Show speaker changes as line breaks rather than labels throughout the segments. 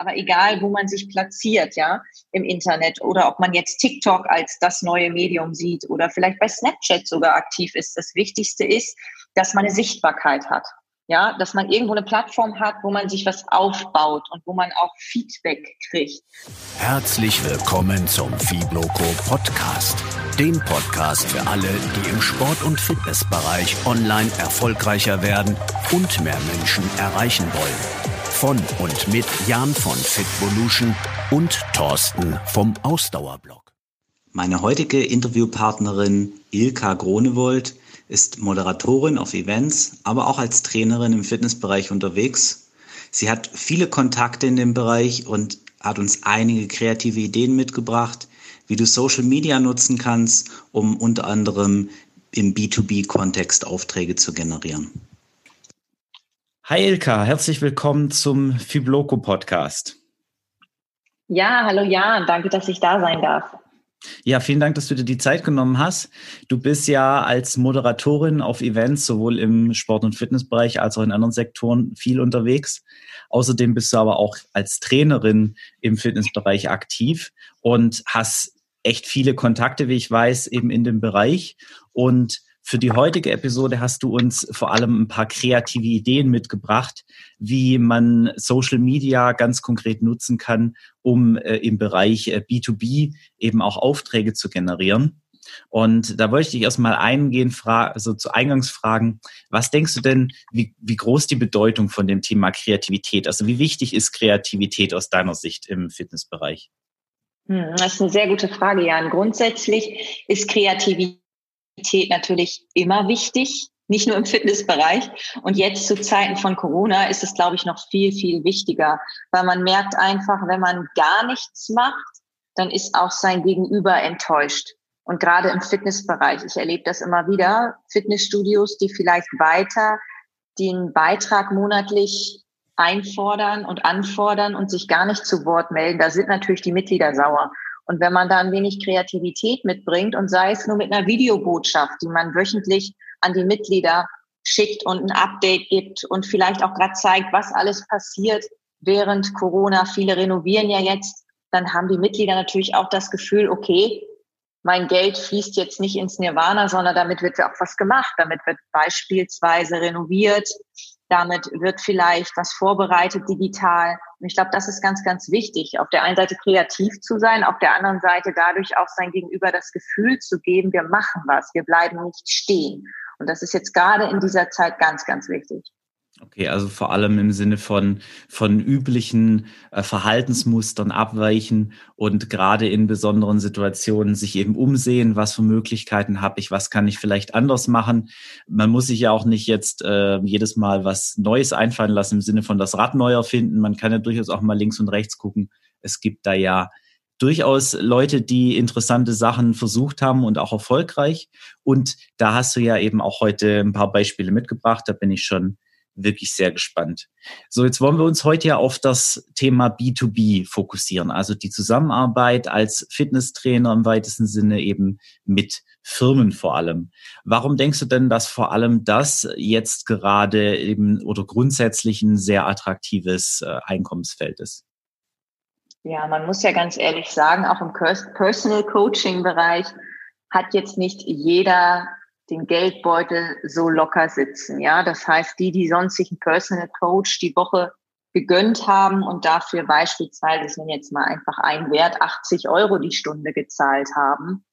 Aber egal, wo man sich platziert, ja, im Internet oder ob man jetzt TikTok als das neue Medium sieht oder vielleicht bei Snapchat sogar aktiv ist, das Wichtigste ist, dass man eine Sichtbarkeit hat. Ja, dass man irgendwo eine Plattform hat, wo man sich was aufbaut und wo man auch Feedback kriegt.
Herzlich willkommen zum Fibloco Podcast. Dem Podcast für alle, die im Sport- und Fitnessbereich online erfolgreicher werden und mehr Menschen erreichen wollen. Von und mit Jan von Fitvolution und Thorsten vom Ausdauerblog.
Meine heutige Interviewpartnerin Ilka Gronewold ist Moderatorin auf Events, aber auch als Trainerin im Fitnessbereich unterwegs. Sie hat viele Kontakte in dem Bereich und hat uns einige kreative Ideen mitgebracht, wie du Social Media nutzen kannst, um unter anderem im B2B-Kontext Aufträge zu generieren.
Hi Ilka, herzlich willkommen zum Fibloco Podcast.
Ja, hallo Jan, danke, dass ich da sein darf.
Ja, vielen Dank, dass du dir die Zeit genommen hast. Du bist ja als Moderatorin auf Events sowohl im Sport- und Fitnessbereich als auch in anderen Sektoren viel unterwegs. Außerdem bist du aber auch als Trainerin im Fitnessbereich aktiv und hast echt viele Kontakte, wie ich weiß, eben in dem Bereich. Und für die heutige Episode hast du uns vor allem ein paar kreative Ideen mitgebracht, wie man Social Media ganz konkret nutzen kann, um äh, im Bereich äh, B2B eben auch Aufträge zu generieren. Und da wollte ich dich erstmal eingehen, also zu Eingangsfragen. Was denkst du denn, wie, wie groß die Bedeutung von dem Thema Kreativität? Also wie wichtig ist Kreativität aus deiner Sicht im Fitnessbereich?
Hm, das ist eine sehr gute Frage, Jan. Grundsätzlich ist Kreativität natürlich immer wichtig, nicht nur im Fitnessbereich. Und jetzt zu Zeiten von Corona ist es, glaube ich, noch viel, viel wichtiger, weil man merkt einfach, wenn man gar nichts macht, dann ist auch sein Gegenüber enttäuscht. Und gerade im Fitnessbereich, ich erlebe das immer wieder, Fitnessstudios, die vielleicht weiter den Beitrag monatlich einfordern und anfordern und sich gar nicht zu Wort melden, da sind natürlich die Mitglieder sauer. Und wenn man da ein wenig Kreativität mitbringt und sei es nur mit einer Videobotschaft, die man wöchentlich an die Mitglieder schickt und ein Update gibt und vielleicht auch gerade zeigt, was alles passiert während Corona. Viele renovieren ja jetzt. Dann haben die Mitglieder natürlich auch das Gefühl, okay, mein Geld fließt jetzt nicht ins Nirvana, sondern damit wird auch was gemacht. Damit wird beispielsweise renoviert, damit wird vielleicht was vorbereitet digital. Und ich glaube, das ist ganz, ganz wichtig. Auf der einen Seite kreativ zu sein, auf der anderen Seite dadurch auch sein Gegenüber das Gefühl zu geben, wir machen was, wir bleiben nicht stehen. Und das ist jetzt gerade in dieser Zeit ganz, ganz wichtig.
Okay, also vor allem im Sinne von, von üblichen äh, Verhaltensmustern abweichen und gerade in besonderen Situationen sich eben umsehen, was für Möglichkeiten habe ich, was kann ich vielleicht anders machen. Man muss sich ja auch nicht jetzt äh, jedes Mal was Neues einfallen lassen im Sinne von das Rad neu erfinden. Man kann ja durchaus auch mal links und rechts gucken. Es gibt da ja durchaus Leute, die interessante Sachen versucht haben und auch erfolgreich. Und da hast du ja eben auch heute ein paar Beispiele mitgebracht. Da bin ich schon wirklich sehr gespannt. So, jetzt wollen wir uns heute ja auf das Thema B2B fokussieren, also die Zusammenarbeit als Fitnesstrainer im weitesten Sinne eben mit Firmen vor allem. Warum denkst du denn, dass vor allem das jetzt gerade eben oder grundsätzlich ein sehr attraktives äh, Einkommensfeld ist?
Ja, man muss ja ganz ehrlich sagen, auch im Personal Coaching Bereich hat jetzt nicht jeder den Geldbeutel so locker sitzen. Ja, das heißt, die, die sonst sich einen Personal Coach die Woche gegönnt haben und dafür beispielsweise, ich nenne jetzt mal einfach einen Wert, 80 Euro die Stunde gezahlt haben,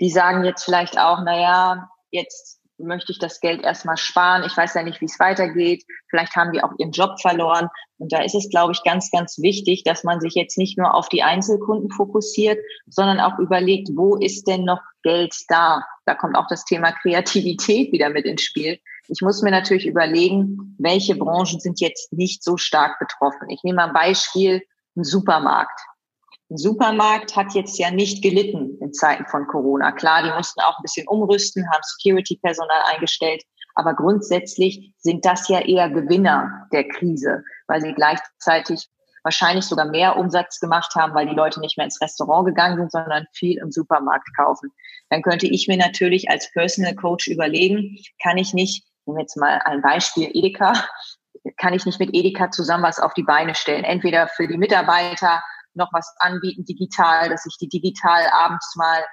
die sagen jetzt vielleicht auch, na ja, jetzt möchte ich das Geld erstmal sparen. Ich weiß ja nicht, wie es weitergeht. Vielleicht haben die auch ihren Job verloren. Und da ist es, glaube ich, ganz, ganz wichtig, dass man sich jetzt nicht nur auf die Einzelkunden fokussiert, sondern auch überlegt, wo ist denn noch Geld da? Da kommt auch das Thema Kreativität wieder mit ins Spiel. Ich muss mir natürlich überlegen, welche Branchen sind jetzt nicht so stark betroffen. Ich nehme mal ein Beispiel, ein Supermarkt. Ein Supermarkt hat jetzt ja nicht gelitten in Zeiten von Corona. Klar, die mussten auch ein bisschen umrüsten, haben Security-Personal eingestellt. Aber grundsätzlich sind das ja eher Gewinner der Krise, weil sie gleichzeitig wahrscheinlich sogar mehr Umsatz gemacht haben, weil die Leute nicht mehr ins Restaurant gegangen sind, sondern viel im Supermarkt kaufen. Dann könnte ich mir natürlich als Personal Coach überlegen, kann ich nicht, nehmen wir jetzt mal ein Beispiel Edeka, kann ich nicht mit Edeka zusammen was auf die Beine stellen. Entweder für die Mitarbeiter noch was anbieten digital, dass ich die digital abends mal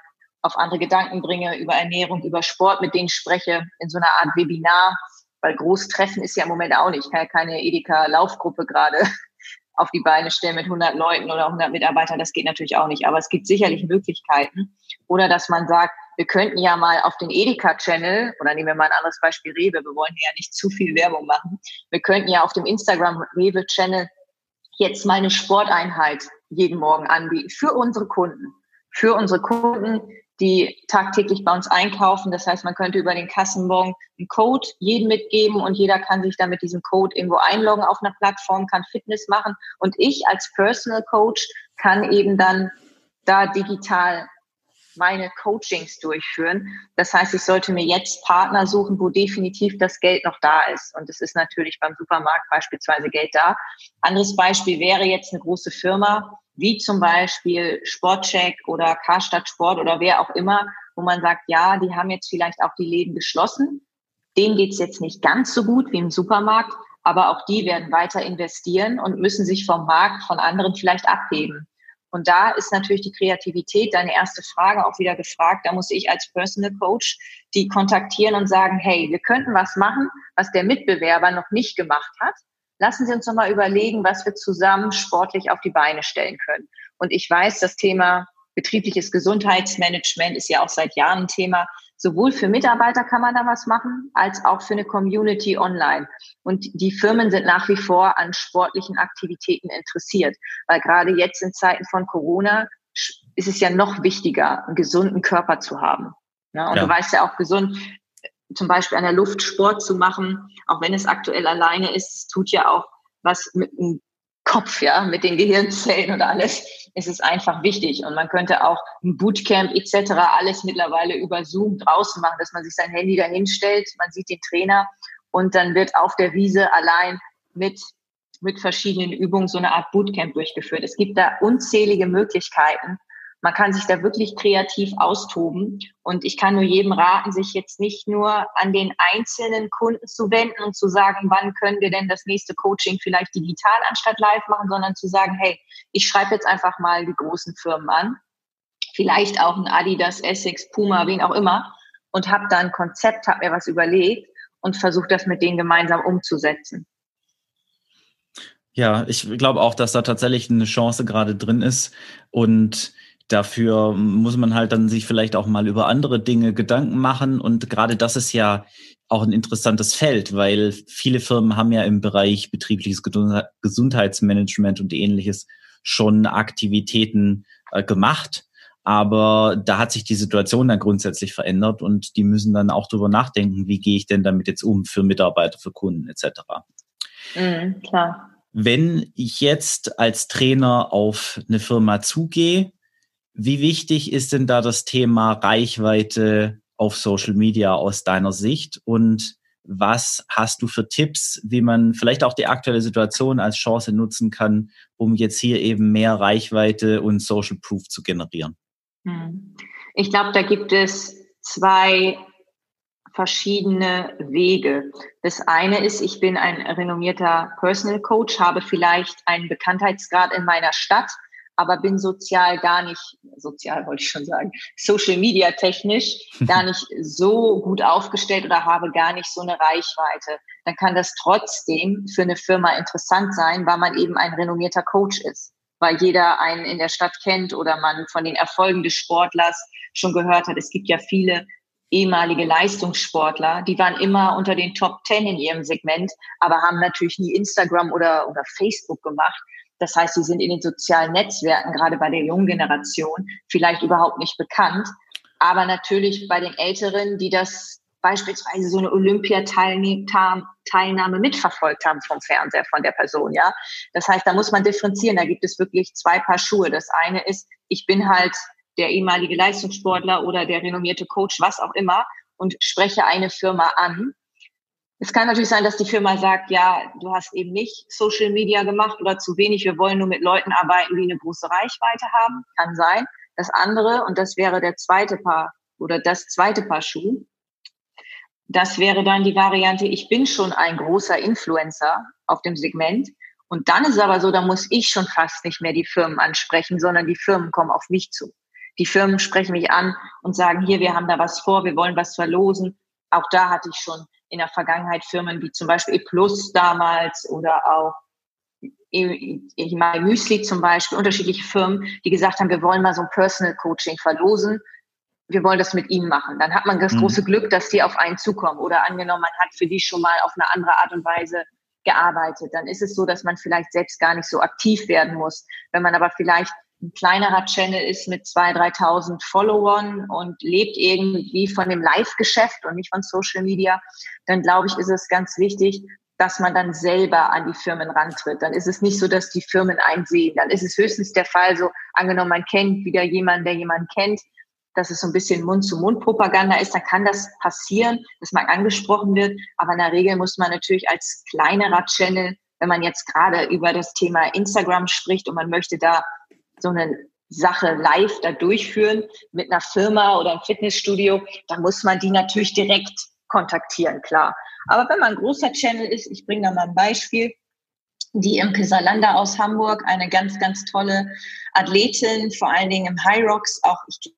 auf andere Gedanken bringe, über Ernährung, über Sport, mit denen spreche, in so einer Art Webinar, weil Großtreffen ist ja im Moment auch nicht. Ich kann ja keine Edeka-Laufgruppe gerade auf die Beine stellen mit 100 Leuten oder 100 Mitarbeitern. Das geht natürlich auch nicht. Aber es gibt sicherlich Möglichkeiten. Oder dass man sagt, wir könnten ja mal auf den Edeka-Channel, oder nehmen wir mal ein anderes Beispiel Rewe, wir wollen ja nicht zu viel Werbung machen. Wir könnten ja auf dem Instagram Rewe-Channel jetzt mal eine Sporteinheit jeden Morgen anbieten für unsere Kunden. Für unsere Kunden, die tagtäglich bei uns einkaufen. Das heißt, man könnte über den Kassenbon einen Code jedem mitgeben und jeder kann sich dann mit diesem Code irgendwo einloggen auf einer Plattform, kann Fitness machen und ich als Personal Coach kann eben dann da digital meine Coachings durchführen. Das heißt, ich sollte mir jetzt Partner suchen, wo definitiv das Geld noch da ist. Und es ist natürlich beim Supermarkt beispielsweise Geld da. Anderes Beispiel wäre jetzt eine große Firma, wie zum Beispiel Sportcheck oder Karstadt Sport oder wer auch immer, wo man sagt, ja, die haben jetzt vielleicht auch die Läden geschlossen. Denen geht's jetzt nicht ganz so gut wie im Supermarkt, aber auch die werden weiter investieren und müssen sich vom Markt von anderen vielleicht abheben. Und da ist natürlich die Kreativität, deine erste Frage auch wieder gefragt. Da muss ich als Personal Coach die kontaktieren und sagen, hey, wir könnten was machen, was der Mitbewerber noch nicht gemacht hat lassen Sie uns noch mal überlegen, was wir zusammen sportlich auf die Beine stellen können. Und ich weiß, das Thema betriebliches Gesundheitsmanagement ist ja auch seit Jahren ein Thema. Sowohl für Mitarbeiter kann man da was machen, als auch für eine Community online. Und die Firmen sind nach wie vor an sportlichen Aktivitäten interessiert, weil gerade jetzt in Zeiten von Corona ist es ja noch wichtiger, einen gesunden Körper zu haben. Ja, und ja. du weißt ja auch gesund, zum Beispiel an der Luft Sport zu machen, auch wenn es aktuell alleine ist, tut ja auch was mit dem Kopf, ja, mit den Gehirnzellen und alles, ist es einfach wichtig. Und man könnte auch ein Bootcamp etc. alles mittlerweile über Zoom draußen machen, dass man sich sein Handy dahinstellt, man sieht den Trainer und dann wird auf der Wiese allein mit mit verschiedenen Übungen so eine Art Bootcamp durchgeführt. Es gibt da unzählige Möglichkeiten, man kann sich da wirklich kreativ austoben. Und ich kann nur jedem raten, sich jetzt nicht nur an den einzelnen Kunden zu wenden und zu sagen, wann können wir denn das nächste Coaching vielleicht digital anstatt live machen, sondern zu sagen, hey, ich schreibe jetzt einfach mal die großen Firmen an, vielleicht auch ein Adidas, Essex, Puma, wen auch immer, und habe da ein Konzept, habe mir was überlegt und versuche das mit denen gemeinsam umzusetzen.
Ja, ich glaube auch, dass da tatsächlich eine Chance gerade drin ist und Dafür muss man halt dann sich vielleicht auch mal über andere Dinge Gedanken machen. Und gerade das ist ja auch ein interessantes Feld, weil viele Firmen haben ja im Bereich betriebliches Gesundheitsmanagement und ähnliches schon Aktivitäten äh, gemacht. Aber da hat sich die Situation dann grundsätzlich verändert und die müssen dann auch darüber nachdenken, wie gehe ich denn damit jetzt um für Mitarbeiter, für Kunden etc. Mhm, klar. Wenn ich jetzt als Trainer auf eine Firma zugehe, wie wichtig ist denn da das Thema Reichweite auf Social Media aus deiner Sicht? Und was hast du für Tipps, wie man vielleicht auch die aktuelle Situation als Chance nutzen kann, um jetzt hier eben mehr Reichweite und Social Proof zu generieren?
Hm. Ich glaube, da gibt es zwei verschiedene Wege. Das eine ist, ich bin ein renommierter Personal Coach, habe vielleicht einen Bekanntheitsgrad in meiner Stadt, aber bin sozial gar nicht, sozial wollte ich schon sagen, Social Media technisch gar nicht so gut aufgestellt oder habe gar nicht so eine Reichweite, dann kann das trotzdem für eine Firma interessant sein, weil man eben ein renommierter Coach ist, weil jeder einen in der Stadt kennt oder man von den Erfolgen des Sportlers schon gehört hat. Es gibt ja viele ehemalige Leistungssportler, die waren immer unter den Top Ten in ihrem Segment, aber haben natürlich nie Instagram oder, oder Facebook gemacht. Das heißt, sie sind in den sozialen Netzwerken, gerade bei der jungen Generation, vielleicht überhaupt nicht bekannt. Aber natürlich bei den Älteren, die das beispielsweise so eine Olympiateilnahme mitverfolgt haben vom Fernseher von der Person, ja. Das heißt, da muss man differenzieren. Da gibt es wirklich zwei Paar Schuhe. Das eine ist, ich bin halt der ehemalige Leistungssportler oder der renommierte Coach, was auch immer, und spreche eine Firma an es kann natürlich sein, dass die Firma sagt, ja, du hast eben nicht Social Media gemacht oder zu wenig. Wir wollen nur mit Leuten arbeiten, die eine große Reichweite haben. Kann sein. Das andere, und das wäre der zweite Paar oder das zweite Paar Schuh, das wäre dann die Variante, ich bin schon ein großer Influencer auf dem Segment. Und dann ist es aber so, da muss ich schon fast nicht mehr die Firmen ansprechen, sondern die Firmen kommen auf mich zu. Die Firmen sprechen mich an und sagen, hier, wir haben da was vor, wir wollen was verlosen. Auch da hatte ich schon in der Vergangenheit Firmen wie zum Beispiel E Plus damals oder auch Himalaya Müsli zum Beispiel, unterschiedliche Firmen, die gesagt haben, wir wollen mal so ein Personal Coaching verlosen. Wir wollen das mit ihnen machen. Dann hat man das mhm. große Glück, dass die auf einen zukommen. Oder angenommen, man hat für die schon mal auf eine andere Art und Weise gearbeitet. Dann ist es so, dass man vielleicht selbst gar nicht so aktiv werden muss. Wenn man aber vielleicht ein kleinerer Channel ist mit 2.000, 3.000 Followern und lebt irgendwie von dem Live-Geschäft und nicht von Social Media, dann glaube ich, ist es ganz wichtig, dass man dann selber an die Firmen rantritt. Dann ist es nicht so, dass die Firmen einsehen. Dann ist es höchstens der Fall, so angenommen, man kennt wieder jemanden, der jemanden kennt, dass es so ein bisschen Mund-zu-Mund-Propaganda ist, dann kann das passieren, dass man angesprochen wird. Aber in der Regel muss man natürlich als kleinerer Channel, wenn man jetzt gerade über das Thema Instagram spricht und man möchte da so eine Sache live da durchführen mit einer Firma oder einem Fitnessstudio, dann muss man die natürlich direkt kontaktieren, klar. Aber wenn man ein großer Channel ist, ich bringe da mal ein Beispiel, die Imke Salander aus Hamburg, eine ganz, ganz tolle Athletin, vor allen Dingen im High Rocks, auch ich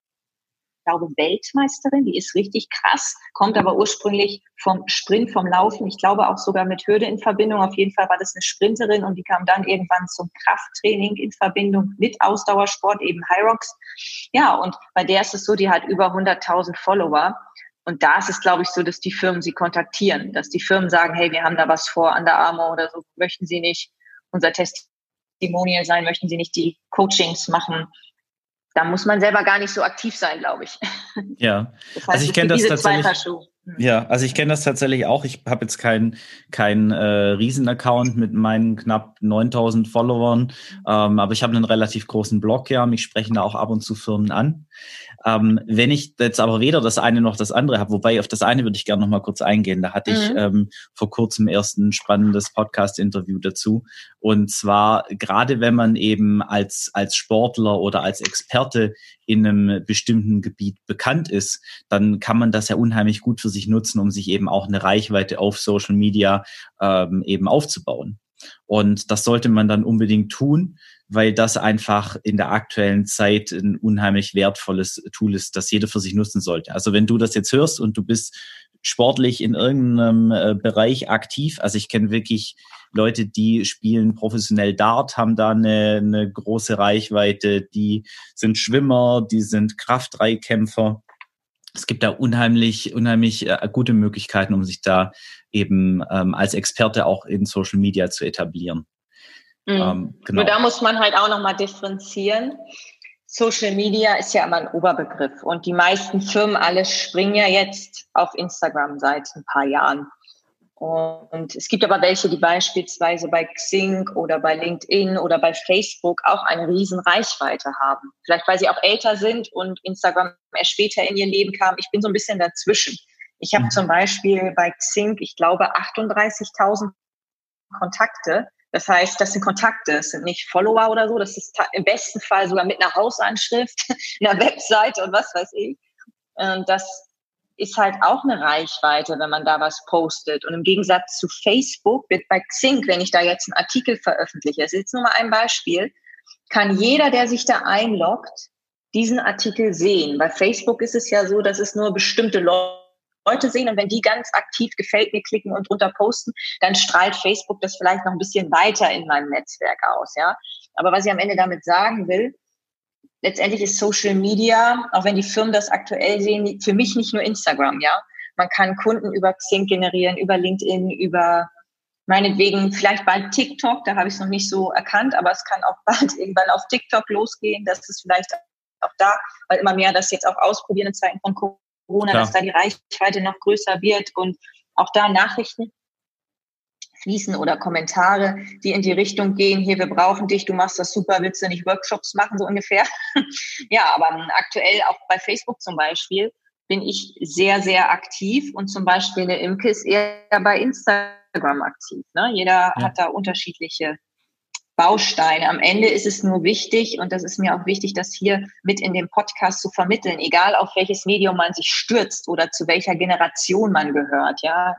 glaube Weltmeisterin, die ist richtig krass, kommt aber ursprünglich vom Sprint, vom Laufen, ich glaube auch sogar mit Hürde in Verbindung. Auf jeden Fall war das eine Sprinterin und die kam dann irgendwann zum Krafttraining in Verbindung mit Ausdauersport, eben Rocks. Ja, und bei der ist es so, die hat über 100.000 Follower und da ist es, glaube ich, so, dass die Firmen sie kontaktieren, dass die Firmen sagen, hey, wir haben da was vor an der Arme oder so, möchten Sie nicht unser Testimonial sein, möchten Sie nicht die Coachings machen? Da muss man selber gar nicht so aktiv sein, glaube ich.
Ja, das heißt, also ich kenne das tatsächlich. Ja, also ich kenne das tatsächlich auch. Ich habe jetzt keinen kein, äh, Riesen-Account mit meinen knapp 9000 Followern, ähm, aber ich habe einen relativ großen Blog, ja. Mich sprechen da auch ab und zu Firmen an. Ähm, wenn ich jetzt aber weder das eine noch das andere habe, wobei auf das eine würde ich gerne noch mal kurz eingehen. Da hatte mhm. ich ähm, vor kurzem erst ein spannendes Podcast-Interview dazu. Und zwar gerade wenn man eben als, als Sportler oder als Experte in einem bestimmten Gebiet bekannt ist, dann kann man das ja unheimlich gut für sich nutzen, um sich eben auch eine Reichweite auf Social Media ähm, eben aufzubauen. Und das sollte man dann unbedingt tun, weil das einfach in der aktuellen Zeit ein unheimlich wertvolles Tool ist, das jeder für sich nutzen sollte. Also wenn du das jetzt hörst und du bist sportlich in irgendeinem äh, Bereich aktiv, also ich kenne wirklich Leute, die spielen professionell Dart, haben da eine, eine große Reichweite, die sind Schwimmer, die sind Kraftdreikämpfer. Es gibt da unheimlich, unheimlich äh, gute Möglichkeiten, um sich da eben ähm, als Experte auch in Social Media zu etablieren.
Mhm. Ähm, genau. Nur da muss man halt auch nochmal differenzieren. Social Media ist ja immer ein Oberbegriff und die meisten Firmen alles springen ja jetzt auf Instagram seit ein paar Jahren. Und es gibt aber welche, die beispielsweise bei Xing oder bei LinkedIn oder bei Facebook auch eine riesen Reichweite haben. Vielleicht weil sie auch älter sind und Instagram erst später in ihr Leben kam. Ich bin so ein bisschen dazwischen. Ich habe mhm. zum Beispiel bei Xing, ich glaube, 38.000 Kontakte das heißt, das sind Kontakte, das sind nicht Follower oder so, das ist im besten Fall sogar mit einer Hausanschrift, einer Webseite und was weiß ich. Und das ist halt auch eine Reichweite, wenn man da was postet. Und im Gegensatz zu Facebook wird bei Xing, wenn ich da jetzt einen Artikel veröffentliche, das ist jetzt nur mal ein Beispiel, kann jeder, der sich da einloggt, diesen Artikel sehen. Bei Facebook ist es ja so, dass es nur bestimmte Leute Leute sehen und wenn die ganz aktiv gefällt mir klicken und drunter posten, dann strahlt Facebook das vielleicht noch ein bisschen weiter in meinem Netzwerk aus, ja. Aber was ich am Ende damit sagen will, letztendlich ist Social Media, auch wenn die Firmen das aktuell sehen, für mich nicht nur Instagram, ja. Man kann Kunden über Xing generieren, über LinkedIn, über meinetwegen vielleicht bald TikTok, da habe ich es noch nicht so erkannt, aber es kann auch bald irgendwann auf TikTok losgehen. Das ist vielleicht auch da, weil immer mehr das jetzt auch ausprobieren in Zeiten von Corona, Klar. dass da die Reichweite noch größer wird und auch da Nachrichten fließen oder Kommentare, die in die Richtung gehen, hier, wir brauchen dich, du machst das super, willst du nicht Workshops machen, so ungefähr. ja, aber aktuell auch bei Facebook zum Beispiel bin ich sehr, sehr aktiv und zum Beispiel eine Imke ist eher bei Instagram aktiv. Ne? Jeder ja. hat da unterschiedliche Bausteine. Am Ende ist es nur wichtig, und das ist mir auch wichtig, das hier mit in dem Podcast zu vermitteln, egal auf welches Medium man sich stürzt oder zu welcher Generation man gehört, ja.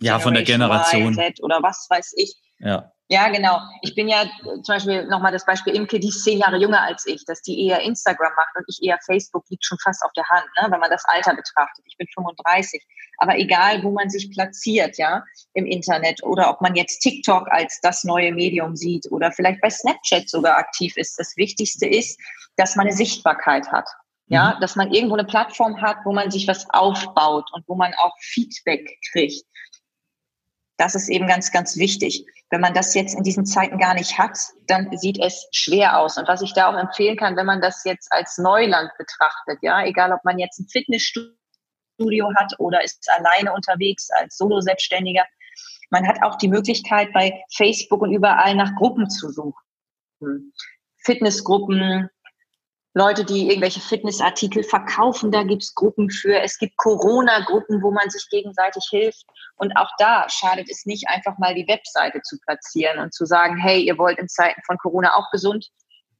Ja, von der Generation.
Z oder was weiß ich.
Ja.
Ja, genau. Ich bin ja zum Beispiel nochmal das Beispiel Imke, die ist zehn Jahre jünger als ich, dass die eher Instagram macht und ich eher Facebook, liegt schon fast auf der Hand, ne, wenn man das Alter betrachtet. Ich bin 35. Aber egal, wo man sich platziert, ja, im Internet oder ob man jetzt TikTok als das neue Medium sieht oder vielleicht bei Snapchat sogar aktiv ist, das Wichtigste ist, dass man eine Sichtbarkeit hat. Ja, mhm. dass man irgendwo eine Plattform hat, wo man sich was aufbaut und wo man auch Feedback kriegt. Das ist eben ganz, ganz wichtig. Wenn man das jetzt in diesen Zeiten gar nicht hat, dann sieht es schwer aus. Und was ich da auch empfehlen kann, wenn man das jetzt als Neuland betrachtet, ja, egal ob man jetzt ein Fitnessstudio hat oder ist alleine unterwegs als Solo-Selbstständiger, man hat auch die Möglichkeit, bei Facebook und überall nach Gruppen zu suchen. Fitnessgruppen, Leute, die irgendwelche Fitnessartikel verkaufen, da gibt's Gruppen für. Es gibt Corona-Gruppen, wo man sich gegenseitig hilft. Und auch da schadet es nicht, einfach mal die Webseite zu platzieren und zu sagen, hey, ihr wollt in Zeiten von Corona auch gesund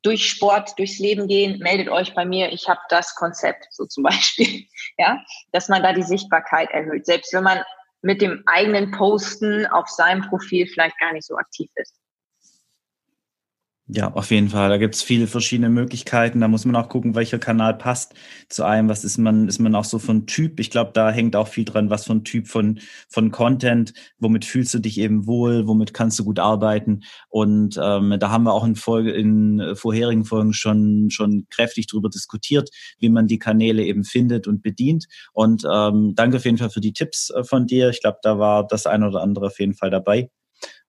durch Sport, durchs Leben gehen, meldet euch bei mir, ich habe das Konzept, so zum Beispiel. Ja, dass man da die Sichtbarkeit erhöht, selbst wenn man mit dem eigenen Posten auf seinem Profil vielleicht gar nicht so aktiv ist.
Ja, auf jeden Fall. Da gibt es viele verschiedene Möglichkeiten. Da muss man auch gucken, welcher Kanal passt zu einem. Was ist man, ist man auch so von Typ? Ich glaube, da hängt auch viel dran, was von Typ von, von Content, womit fühlst du dich eben wohl, womit kannst du gut arbeiten. Und ähm, da haben wir auch in Folge, in vorherigen Folgen schon, schon kräftig drüber diskutiert, wie man die Kanäle eben findet und bedient. Und ähm, danke auf jeden Fall für die Tipps äh, von dir. Ich glaube, da war das ein oder andere auf jeden Fall dabei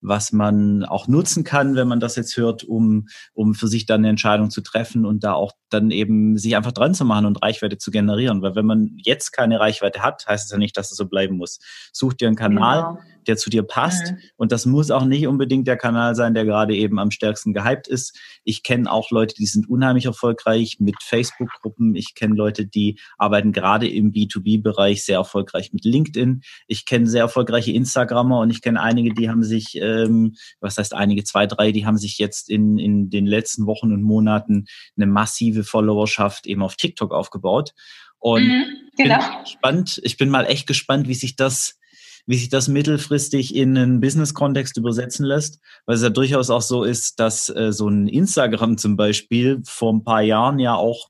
was man auch nutzen kann, wenn man das jetzt hört, um, um für sich dann eine Entscheidung zu treffen und da auch dann eben sich einfach dran zu machen und Reichweite zu generieren. Weil wenn man jetzt keine Reichweite hat, heißt es ja nicht, dass es so bleiben muss. Such dir einen Kanal, genau. Der zu dir passt. Mhm. Und das muss auch nicht unbedingt der Kanal sein, der gerade eben am stärksten gehypt ist. Ich kenne auch Leute, die sind unheimlich erfolgreich mit Facebook-Gruppen. Ich kenne Leute, die arbeiten gerade im B2B-Bereich sehr erfolgreich mit LinkedIn. Ich kenne sehr erfolgreiche Instagrammer und ich kenne einige, die haben sich, ähm, was heißt einige, zwei, drei, die haben sich jetzt in, in den letzten Wochen und Monaten eine massive Followerschaft eben auf TikTok aufgebaut. Und mhm, genau. gespannt, ich bin mal echt gespannt, wie sich das wie sich das mittelfristig in einen Business-Kontext übersetzen lässt, weil es ja durchaus auch so ist, dass äh, so ein Instagram zum Beispiel vor ein paar Jahren ja auch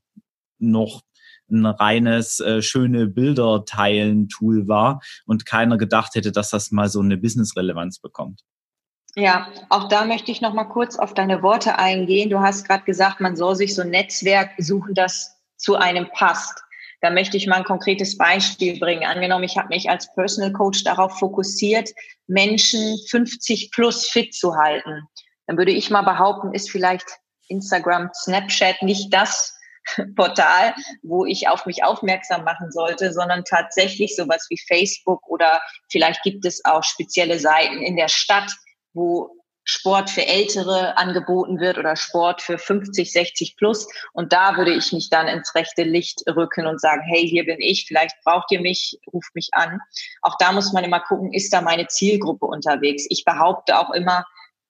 noch ein reines äh, schöne Bilder teilen Tool war und keiner gedacht hätte, dass das mal so eine Business-Relevanz bekommt.
Ja, auch da möchte ich noch mal kurz auf deine Worte eingehen. Du hast gerade gesagt, man soll sich so ein Netzwerk suchen, das zu einem passt. Da möchte ich mal ein konkretes Beispiel bringen. Angenommen, ich habe mich als Personal Coach darauf fokussiert, Menschen 50 plus fit zu halten. Dann würde ich mal behaupten, ist vielleicht Instagram, Snapchat nicht das Portal, wo ich auf mich aufmerksam machen sollte, sondern tatsächlich sowas wie Facebook oder vielleicht gibt es auch spezielle Seiten in der Stadt, wo Sport für Ältere angeboten wird oder Sport für 50, 60 plus. Und da würde ich mich dann ins rechte Licht rücken und sagen, hey, hier bin ich, vielleicht braucht ihr mich, ruft mich an. Auch da muss man immer gucken, ist da meine Zielgruppe unterwegs? Ich behaupte auch immer,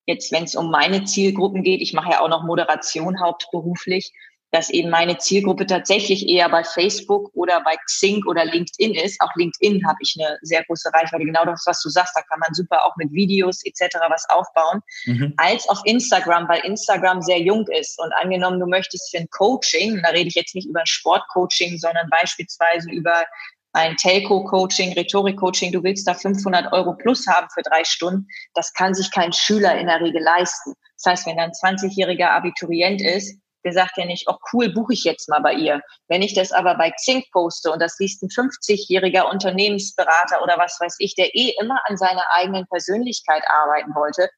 jetzt wenn es um meine Zielgruppen geht, ich mache ja auch noch Moderation hauptberuflich, dass eben meine Zielgruppe tatsächlich eher bei Facebook oder bei Xing oder LinkedIn ist. Auch LinkedIn habe ich eine sehr große Reichweite. Genau das, was du sagst, da kann man super auch mit Videos etc. was aufbauen. Mhm. Als auf Instagram, weil Instagram sehr jung ist. Und angenommen, du möchtest für ein Coaching, da rede ich jetzt nicht über Sportcoaching, sondern beispielsweise über ein Telco-Coaching, Rhetorik-Coaching, du willst da 500 Euro plus haben für drei Stunden, das kann sich kein Schüler in der Regel leisten. Das heißt, wenn ein 20-jähriger Abiturient ist, der sagt ja nicht, oh cool, buche ich jetzt mal bei ihr. Wenn ich das aber bei Xing poste und das liest ein 50-jähriger Unternehmensberater oder was weiß ich, der eh immer an seiner eigenen Persönlichkeit arbeiten wollte,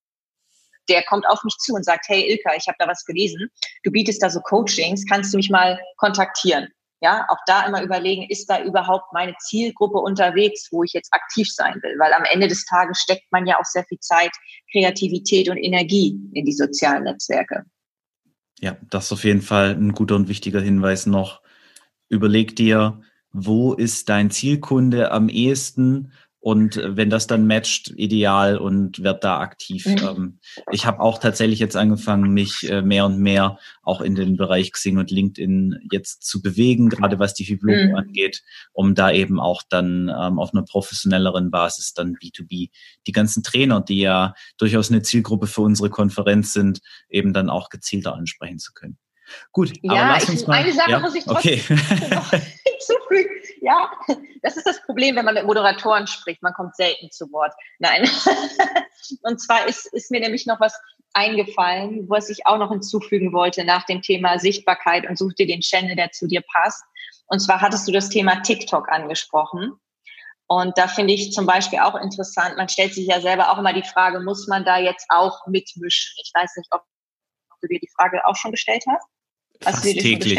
der kommt auf mich zu und sagt, hey Ilka, ich habe da was gelesen, du bietest da so Coachings, kannst du mich mal kontaktieren? Ja, auch da immer überlegen, ist da überhaupt meine Zielgruppe unterwegs, wo ich jetzt aktiv sein will? Weil am Ende des Tages steckt man ja auch sehr viel Zeit, Kreativität und Energie in die sozialen Netzwerke.
Ja, das ist auf jeden Fall ein guter und wichtiger Hinweis noch. Überleg dir, wo ist dein Zielkunde am ehesten Und wenn das dann matcht, ideal und wird da aktiv. Mhm. Ähm, ich habe auch tatsächlich jetzt angefangen, mich äh, mehr und mehr auch in den Bereich Xing und LinkedIn jetzt zu bewegen, gerade was die Fibloco mhm. angeht, um da eben auch dann ähm, auf einer professionelleren Basis dann B2B die ganzen Trainer, die ja durchaus eine Zielgruppe für unsere Konferenz sind, eben dann auch gezielter ansprechen zu können. Gut,
ja, aber lass uns ich, mal. Eine Sache ja? muss ich trotzdem okay. noch hinzufügen. Ja, das ist das Problem, wenn man mit Moderatoren spricht. Man kommt selten zu Wort. Nein. Und zwar ist, ist mir nämlich noch was eingefallen, was ich auch noch hinzufügen wollte nach dem Thema Sichtbarkeit und such dir den Channel, der zu dir passt. Und zwar hattest du das Thema TikTok angesprochen. Und da finde ich zum Beispiel auch interessant, man stellt sich ja selber auch immer die Frage, muss man da jetzt auch mitmischen? Ich weiß nicht, ob du dir die Frage auch schon gestellt hast.
Hast Fast du dir täglich.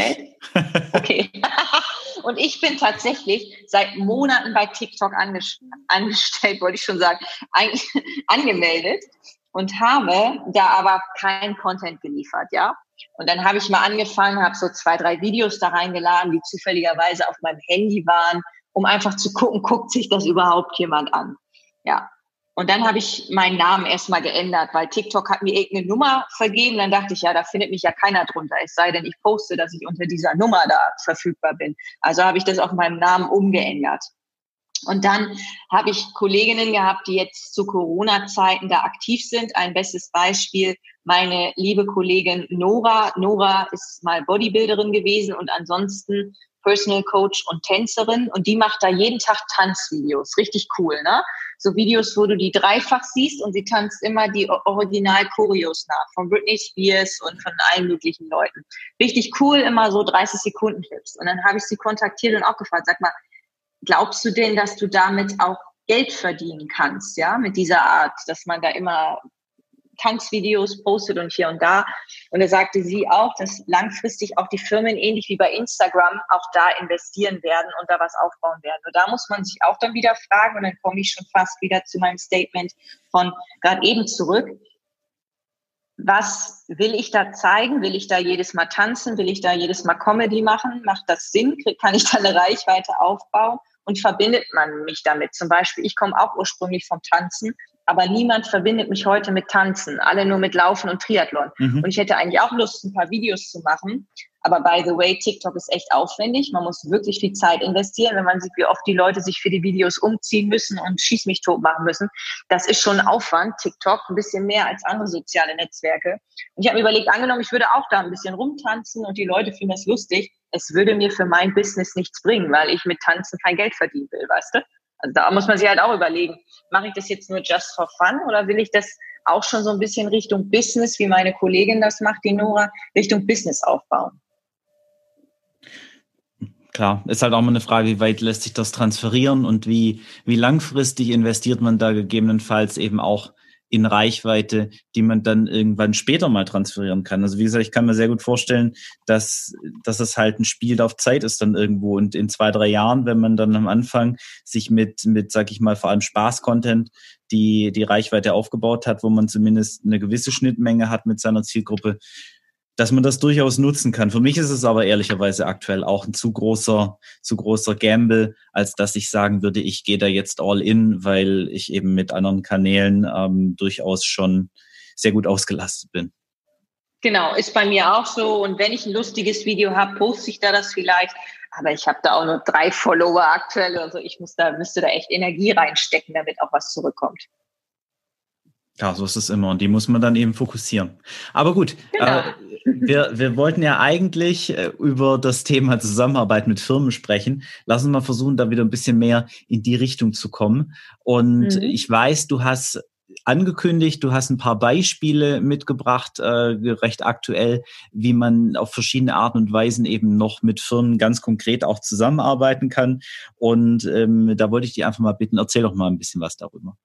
Okay. Und ich bin tatsächlich seit Monaten bei TikTok angestellt, wollte ich schon sagen, angemeldet und habe da aber keinen Content geliefert, ja. Und dann habe ich mal angefangen, habe so zwei, drei Videos da reingeladen, die zufälligerweise auf meinem Handy waren, um einfach zu gucken, guckt sich das überhaupt jemand an. Ja. Und dann habe ich meinen Namen erstmal geändert, weil TikTok hat mir irgendeine Nummer vergeben. Dann dachte ich, ja, da findet mich ja keiner drunter. Es sei denn, ich poste, dass ich unter dieser Nummer da verfügbar bin. Also habe ich das auf meinem Namen umgeändert. Und dann habe ich Kolleginnen gehabt, die jetzt zu Corona-Zeiten da aktiv sind. Ein bestes Beispiel, meine liebe Kollegin Nora. Nora ist mal Bodybuilderin gewesen und ansonsten Personal Coach und Tänzerin. Und die macht da jeden Tag Tanzvideos. Richtig cool, ne? So Videos, wo du die dreifach siehst und sie tanzt immer die Original-Choreos nach, von Britney Spears und von allen möglichen Leuten. Richtig cool, immer so 30 Sekunden Clips. Und dann habe ich sie kontaktiert und auch gefragt, sag mal, glaubst du denn, dass du damit auch Geld verdienen kannst, ja, mit dieser Art, dass man da immer Tanzvideos postet und hier und da. Und da sagte sie auch, dass langfristig auch die Firmen ähnlich wie bei Instagram auch da investieren werden und da was aufbauen werden. Und da muss man sich auch dann wieder fragen, und dann komme ich schon fast wieder zu meinem Statement von gerade eben zurück. Was will ich da zeigen? Will ich da jedes Mal tanzen? Will ich da jedes Mal Comedy machen? Macht das Sinn? Kann ich da eine Reichweite aufbauen? Und verbindet man mich damit? Zum Beispiel, ich komme auch ursprünglich vom Tanzen aber niemand verbindet mich heute mit Tanzen, alle nur mit Laufen und Triathlon. Mhm. Und ich hätte eigentlich auch Lust, ein paar Videos zu machen. Aber by the way, TikTok ist echt aufwendig. Man muss wirklich viel Zeit investieren, wenn man sieht, wie oft die Leute sich für die Videos umziehen müssen und schieß mich tot machen müssen. Das ist schon Aufwand, TikTok, ein bisschen mehr als andere soziale Netzwerke. Und ich habe mir überlegt, angenommen, ich würde auch da ein bisschen rumtanzen und die Leute finden das lustig. Es würde mir für mein Business nichts bringen, weil ich mit Tanzen kein Geld verdienen will, weißt du? Also da muss man sich halt auch überlegen, mache ich das jetzt nur just for fun oder will ich das auch schon so ein bisschen Richtung Business, wie meine Kollegin das macht, die Nora, Richtung Business aufbauen?
Klar, ist halt auch mal eine Frage, wie weit lässt sich das transferieren und wie, wie langfristig investiert man da gegebenenfalls eben auch in Reichweite, die man dann irgendwann später mal transferieren kann. Also wie gesagt, ich kann mir sehr gut vorstellen, dass, dass es halt ein Spiel auf Zeit ist dann irgendwo und in zwei, drei Jahren, wenn man dann am Anfang sich mit, mit, sag ich mal, vor allem Spaß-Content die, die Reichweite aufgebaut hat, wo man zumindest eine gewisse Schnittmenge hat mit seiner Zielgruppe, dass man das durchaus nutzen kann. Für mich ist es aber ehrlicherweise aktuell auch ein zu großer, zu großer Gamble, als dass ich sagen würde, ich gehe da jetzt all in, weil ich eben mit anderen Kanälen ähm, durchaus schon sehr gut ausgelastet bin.
Genau, ist bei mir auch so. Und wenn ich ein lustiges Video habe, poste ich da das vielleicht. Aber ich habe da auch nur drei Follower aktuell. Also ich muss da, müsste da echt Energie reinstecken, damit auch was zurückkommt.
Ja, so ist es immer und die muss man dann eben fokussieren. Aber gut, genau. äh, wir, wir wollten ja eigentlich äh, über das Thema Zusammenarbeit mit Firmen sprechen. Lass uns mal versuchen, da wieder ein bisschen mehr in die Richtung zu kommen. Und mhm. ich weiß, du hast angekündigt, du hast ein paar Beispiele mitgebracht, äh, recht aktuell, wie man auf verschiedene Arten und Weisen eben noch mit Firmen ganz konkret auch zusammenarbeiten kann. Und ähm, da wollte ich dich einfach mal bitten, erzähl doch mal ein bisschen was darüber.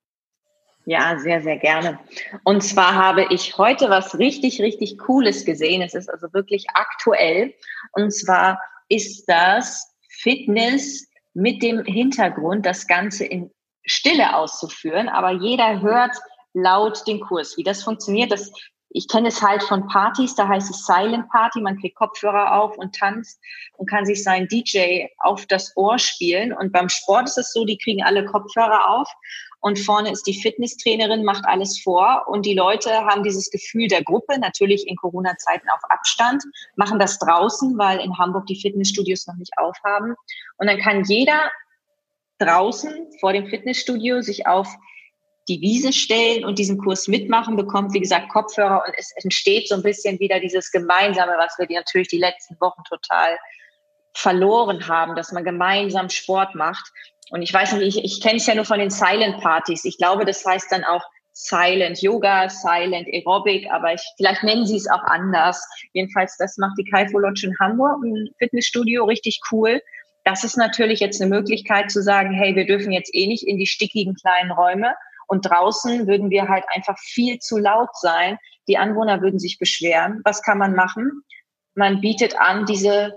Ja, sehr, sehr gerne. Und zwar habe ich heute was richtig, richtig Cooles gesehen. Es ist also wirklich aktuell. Und zwar ist das Fitness mit dem Hintergrund, das Ganze in Stille auszuführen. Aber jeder hört laut den Kurs. Wie das funktioniert, das ich kenne es halt von Partys, da heißt es Silent Party, man kriegt Kopfhörer auf und tanzt und kann sich seinen DJ auf das Ohr spielen. Und beim Sport ist es so, die kriegen alle Kopfhörer auf und vorne ist die Fitnesstrainerin, macht alles vor und die Leute haben dieses Gefühl der Gruppe, natürlich in Corona-Zeiten auf Abstand, machen das draußen, weil in Hamburg die Fitnessstudios noch nicht aufhaben. Und dann kann jeder draußen vor dem Fitnessstudio sich auf die Wiese stellen und diesen Kurs mitmachen, bekommt, wie gesagt, Kopfhörer und es entsteht so ein bisschen wieder dieses Gemeinsame, was wir natürlich die letzten Wochen total verloren haben, dass man gemeinsam Sport macht. Und ich weiß nicht, ich, ich kenne es ja nur von den Silent Partys. Ich glaube, das heißt dann auch Silent Yoga, Silent Aerobic, aber ich, vielleicht nennen sie es auch anders. Jedenfalls, das macht die Kaifo Lodge in Hamburg, ein Fitnessstudio, richtig cool. Das ist natürlich jetzt eine Möglichkeit zu sagen, hey, wir dürfen jetzt eh nicht in die stickigen kleinen Räume. Und draußen würden wir halt einfach viel zu laut sein. Die Anwohner würden sich beschweren. Was kann man machen? Man bietet an diese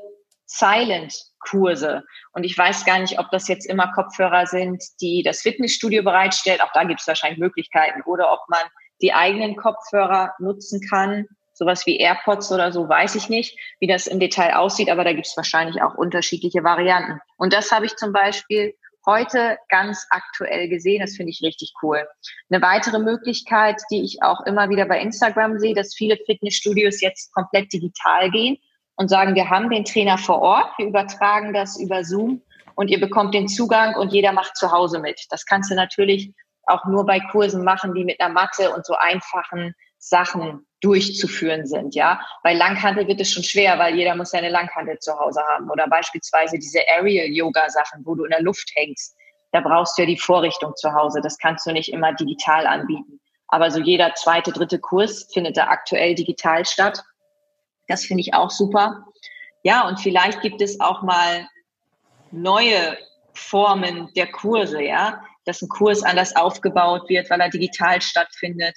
Silent-Kurse. Und ich weiß gar nicht, ob das jetzt immer Kopfhörer sind, die das Fitnessstudio bereitstellt. Auch da gibt es wahrscheinlich Möglichkeiten. Oder ob man die eigenen Kopfhörer nutzen kann. Sowas wie AirPods oder so, weiß ich nicht, wie das im Detail aussieht, aber da gibt es wahrscheinlich auch unterschiedliche Varianten. Und das habe ich zum Beispiel heute ganz aktuell gesehen. Das finde ich richtig cool. Eine weitere Möglichkeit, die ich auch immer wieder bei Instagram sehe, dass viele Fitnessstudios jetzt komplett digital gehen und sagen, wir haben den Trainer vor Ort, wir übertragen das über Zoom und ihr bekommt den Zugang und jeder macht zu Hause mit. Das kannst du natürlich auch nur bei Kursen machen, die mit einer Matte und so einfachen Sachen durchzuführen sind, ja. Bei Langhantel wird es schon schwer, weil jeder muss ja eine Langhantel zu Hause haben oder beispielsweise diese Aerial Yoga Sachen, wo du in der Luft hängst. Da brauchst du ja die Vorrichtung zu Hause. Das kannst du nicht immer digital anbieten. Aber so jeder zweite, dritte Kurs findet da aktuell digital statt. Das finde ich auch super. Ja, und vielleicht gibt es auch mal neue Formen der Kurse, ja, dass ein Kurs anders aufgebaut wird, weil er digital stattfindet.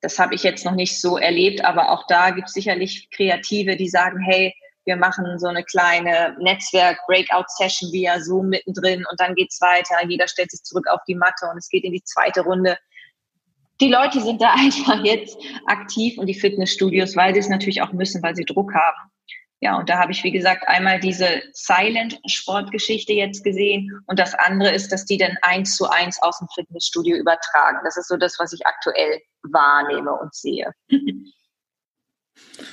Das habe ich jetzt noch nicht so erlebt, aber auch da gibt es sicherlich Kreative, die sagen, hey, wir machen so eine kleine Netzwerk-Breakout-Session via Zoom mittendrin und dann geht's weiter. Jeder stellt sich zurück auf die Matte und es geht in die zweite Runde die Leute sind da einfach jetzt aktiv und die Fitnessstudios, weil sie es natürlich auch müssen, weil sie Druck haben. Ja, und da habe ich, wie gesagt, einmal diese Silent-Sportgeschichte jetzt gesehen und das andere ist, dass die dann eins zu eins aus dem Fitnessstudio übertragen. Das ist so das, was ich aktuell wahrnehme und sehe.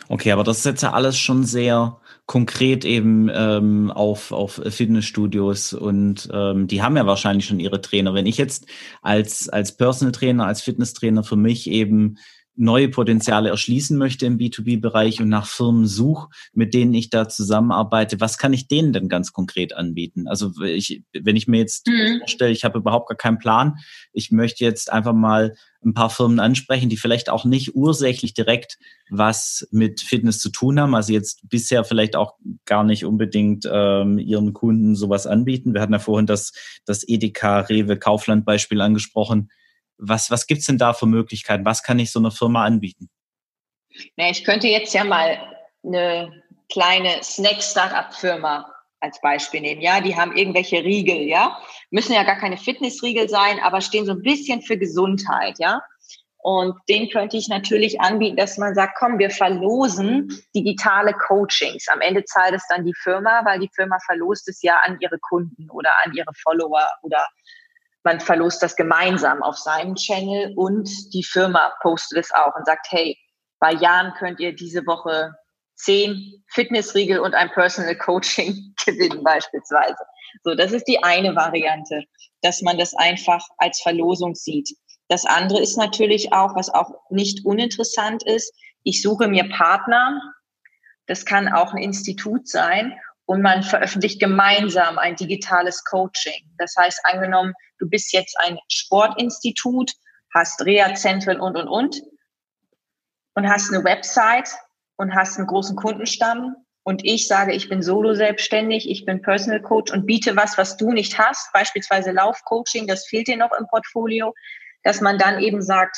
Okay, aber das ist jetzt ja alles schon sehr konkret eben ähm, auf, auf Fitnessstudios und ähm, die haben ja wahrscheinlich schon ihre Trainer. Wenn ich jetzt als, als Personal Trainer, als Fitnesstrainer für mich eben neue Potenziale erschließen möchte im B2B-Bereich und nach Firmen suche, mit denen ich da zusammenarbeite, was kann ich denen denn ganz konkret anbieten? Also ich, wenn ich mir jetzt mhm. vorstelle, ich habe überhaupt gar keinen Plan, ich möchte jetzt einfach mal ein paar Firmen ansprechen, die vielleicht auch nicht ursächlich direkt was mit Fitness zu tun haben, also jetzt bisher vielleicht auch gar nicht unbedingt ähm, ihren Kunden sowas anbieten. Wir hatten ja vorhin das, das Edeka, Rewe, Kaufland Beispiel angesprochen was, was gibt's denn da für Möglichkeiten? Was kann ich so einer Firma anbieten?
Na, ich könnte jetzt ja mal eine kleine Snack-Startup-Firma als Beispiel nehmen. Ja, die haben irgendwelche Riegel, ja. Müssen ja gar keine Fitnessriegel sein, aber stehen so ein bisschen für Gesundheit, ja. Und den könnte ich natürlich anbieten, dass man sagt, komm, wir verlosen digitale Coachings. Am Ende zahlt es dann die Firma, weil die Firma verlost es ja an ihre Kunden oder an ihre Follower oder man verlost das gemeinsam auf seinem Channel und die Firma postet es auch und sagt, hey, bei Jan könnt ihr diese Woche zehn Fitnessriegel und ein Personal Coaching gewinnen beispielsweise. So, das ist die eine Variante, dass man das einfach als Verlosung sieht. Das andere ist natürlich auch, was auch nicht uninteressant ist, ich suche mir Partner. Das kann auch ein Institut sein und man veröffentlicht gemeinsam ein digitales Coaching. Das heißt, angenommen, du bist jetzt ein Sportinstitut, hast Reha-Zentren und, und, und und hast eine Website und hast einen großen Kundenstamm und ich sage, ich bin solo selbstständig, ich bin Personal Coach und biete was, was du nicht hast, beispielsweise Laufcoaching, das fehlt dir noch im Portfolio, dass man dann eben sagt,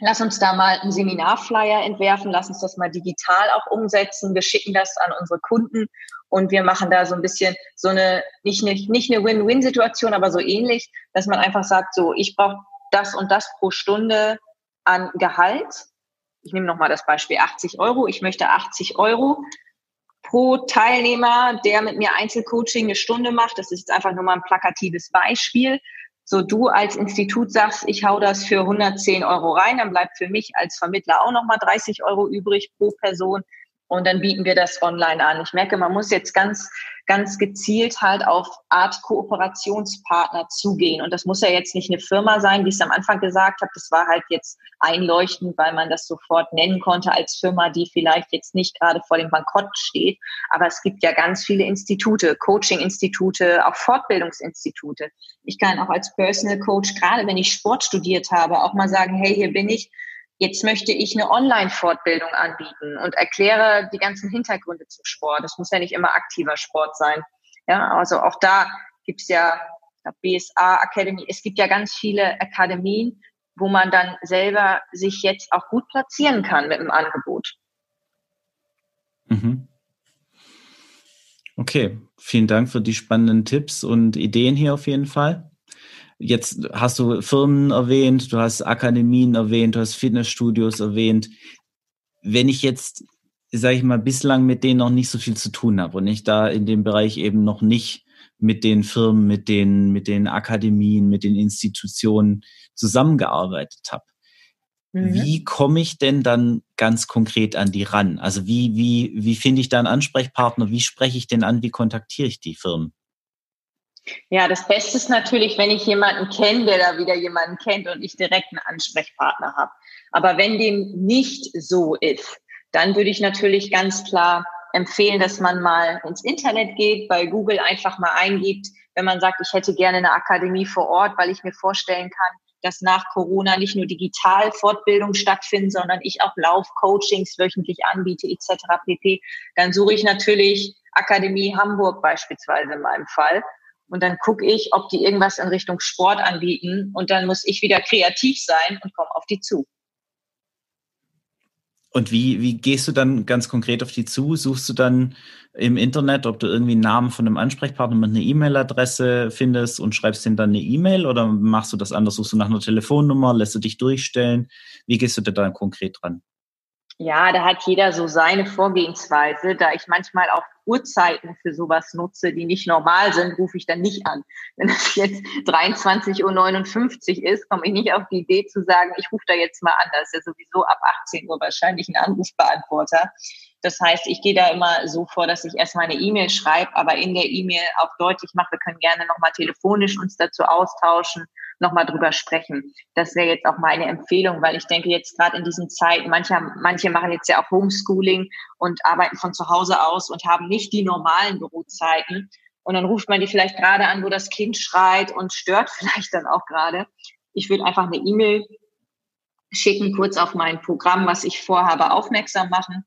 Lass uns da mal einen Seminarflyer entwerfen, lass uns das mal digital auch umsetzen. Wir schicken das an unsere Kunden und wir machen da so ein bisschen so eine, nicht eine, nicht eine Win-Win-Situation, aber so ähnlich, dass man einfach sagt, so, ich brauche das und das pro Stunde an Gehalt. ich nehme nochmal das Beispiel 80 Euro, ich möchte 80 Euro pro Teilnehmer, der mit mir Einzelcoaching eine Stunde macht. Das ist einfach nur mal ein plakatives Beispiel. So du als Institut sagst, ich hau das für 110 Euro rein, dann bleibt für mich als Vermittler auch nochmal 30 Euro übrig pro Person und dann bieten wir das online an. Ich merke, man muss jetzt ganz, ganz gezielt halt auf Art Kooperationspartner zugehen. Und das muss ja jetzt nicht eine Firma sein, wie ich es am Anfang gesagt habe. Das war halt jetzt einleuchtend, weil man das sofort nennen konnte als Firma, die vielleicht jetzt nicht gerade vor dem Bankrott steht. Aber es gibt ja ganz viele Institute, Coaching-Institute, auch Fortbildungsinstitute. Ich kann auch als Personal Coach, gerade wenn ich Sport studiert habe, auch mal sagen, hey, hier bin ich Jetzt möchte ich eine Online-Fortbildung anbieten und erkläre die ganzen Hintergründe zum Sport. Das muss ja nicht immer aktiver Sport sein. Ja, also auch da gibt's ja BSA Academy. Es gibt ja ganz viele Akademien, wo man dann selber sich jetzt auch gut platzieren kann mit dem Angebot.
Mhm. Okay, vielen Dank für die spannenden Tipps und Ideen hier auf jeden Fall. Jetzt hast du Firmen erwähnt, du hast Akademien erwähnt, du hast Fitnessstudios erwähnt. Wenn ich jetzt, sage ich mal, bislang mit denen noch nicht so viel zu tun habe und ich da in dem Bereich eben noch nicht mit den Firmen, mit den, mit den Akademien, mit den Institutionen zusammengearbeitet habe. Mhm. Wie komme ich denn dann ganz konkret an die ran? Also wie, wie, wie finde ich da einen Ansprechpartner? Wie spreche ich denn an? Wie kontaktiere ich die Firmen?
Ja, das Beste ist natürlich, wenn ich jemanden kenne, der da wieder jemanden kennt und ich direkt einen Ansprechpartner habe. Aber wenn dem nicht so ist, dann würde ich natürlich ganz klar empfehlen, dass man mal ins Internet geht, bei Google einfach mal eingibt, wenn man sagt, ich hätte gerne eine Akademie vor Ort, weil ich mir vorstellen kann, dass nach Corona nicht nur digital Fortbildung stattfinden, sondern ich auch Laufcoachings wöchentlich anbiete etc. pp. Dann suche ich natürlich Akademie Hamburg beispielsweise in meinem Fall und dann gucke ich, ob die irgendwas in Richtung Sport anbieten. Und dann muss ich wieder kreativ sein und komme auf die zu.
Und wie, wie gehst du dann ganz konkret auf die zu? Suchst du dann im Internet, ob du irgendwie einen Namen von einem Ansprechpartner mit einer E-Mail-Adresse findest und schreibst denen dann eine E-Mail oder machst du das anders? Suchst du nach einer Telefonnummer, lässt du dich durchstellen? Wie gehst du da dann konkret dran?
Ja, da hat jeder so seine Vorgehensweise. Da ich manchmal auch Uhrzeiten für sowas nutze, die nicht normal sind, rufe ich dann nicht an. Wenn es jetzt 23.59 Uhr ist, komme ich nicht auf die Idee zu sagen, ich rufe da jetzt mal an. Das ist ja sowieso ab 18 Uhr wahrscheinlich ein Anrufbeantworter. Das heißt, ich gehe da immer so vor, dass ich erstmal eine E-Mail schreibe, aber in der E-Mail auch deutlich mache, wir können gerne nochmal telefonisch uns dazu austauschen nochmal drüber sprechen. Das wäre jetzt auch meine Empfehlung, weil ich denke jetzt gerade in diesen Zeiten, manche, manche machen jetzt ja auch Homeschooling und arbeiten von zu Hause aus und haben nicht die normalen Bürozeiten. Und dann ruft man die vielleicht gerade an, wo das Kind schreit und stört vielleicht dann auch gerade. Ich würde einfach eine E-Mail schicken, kurz auf mein Programm, was ich vorhabe, aufmerksam machen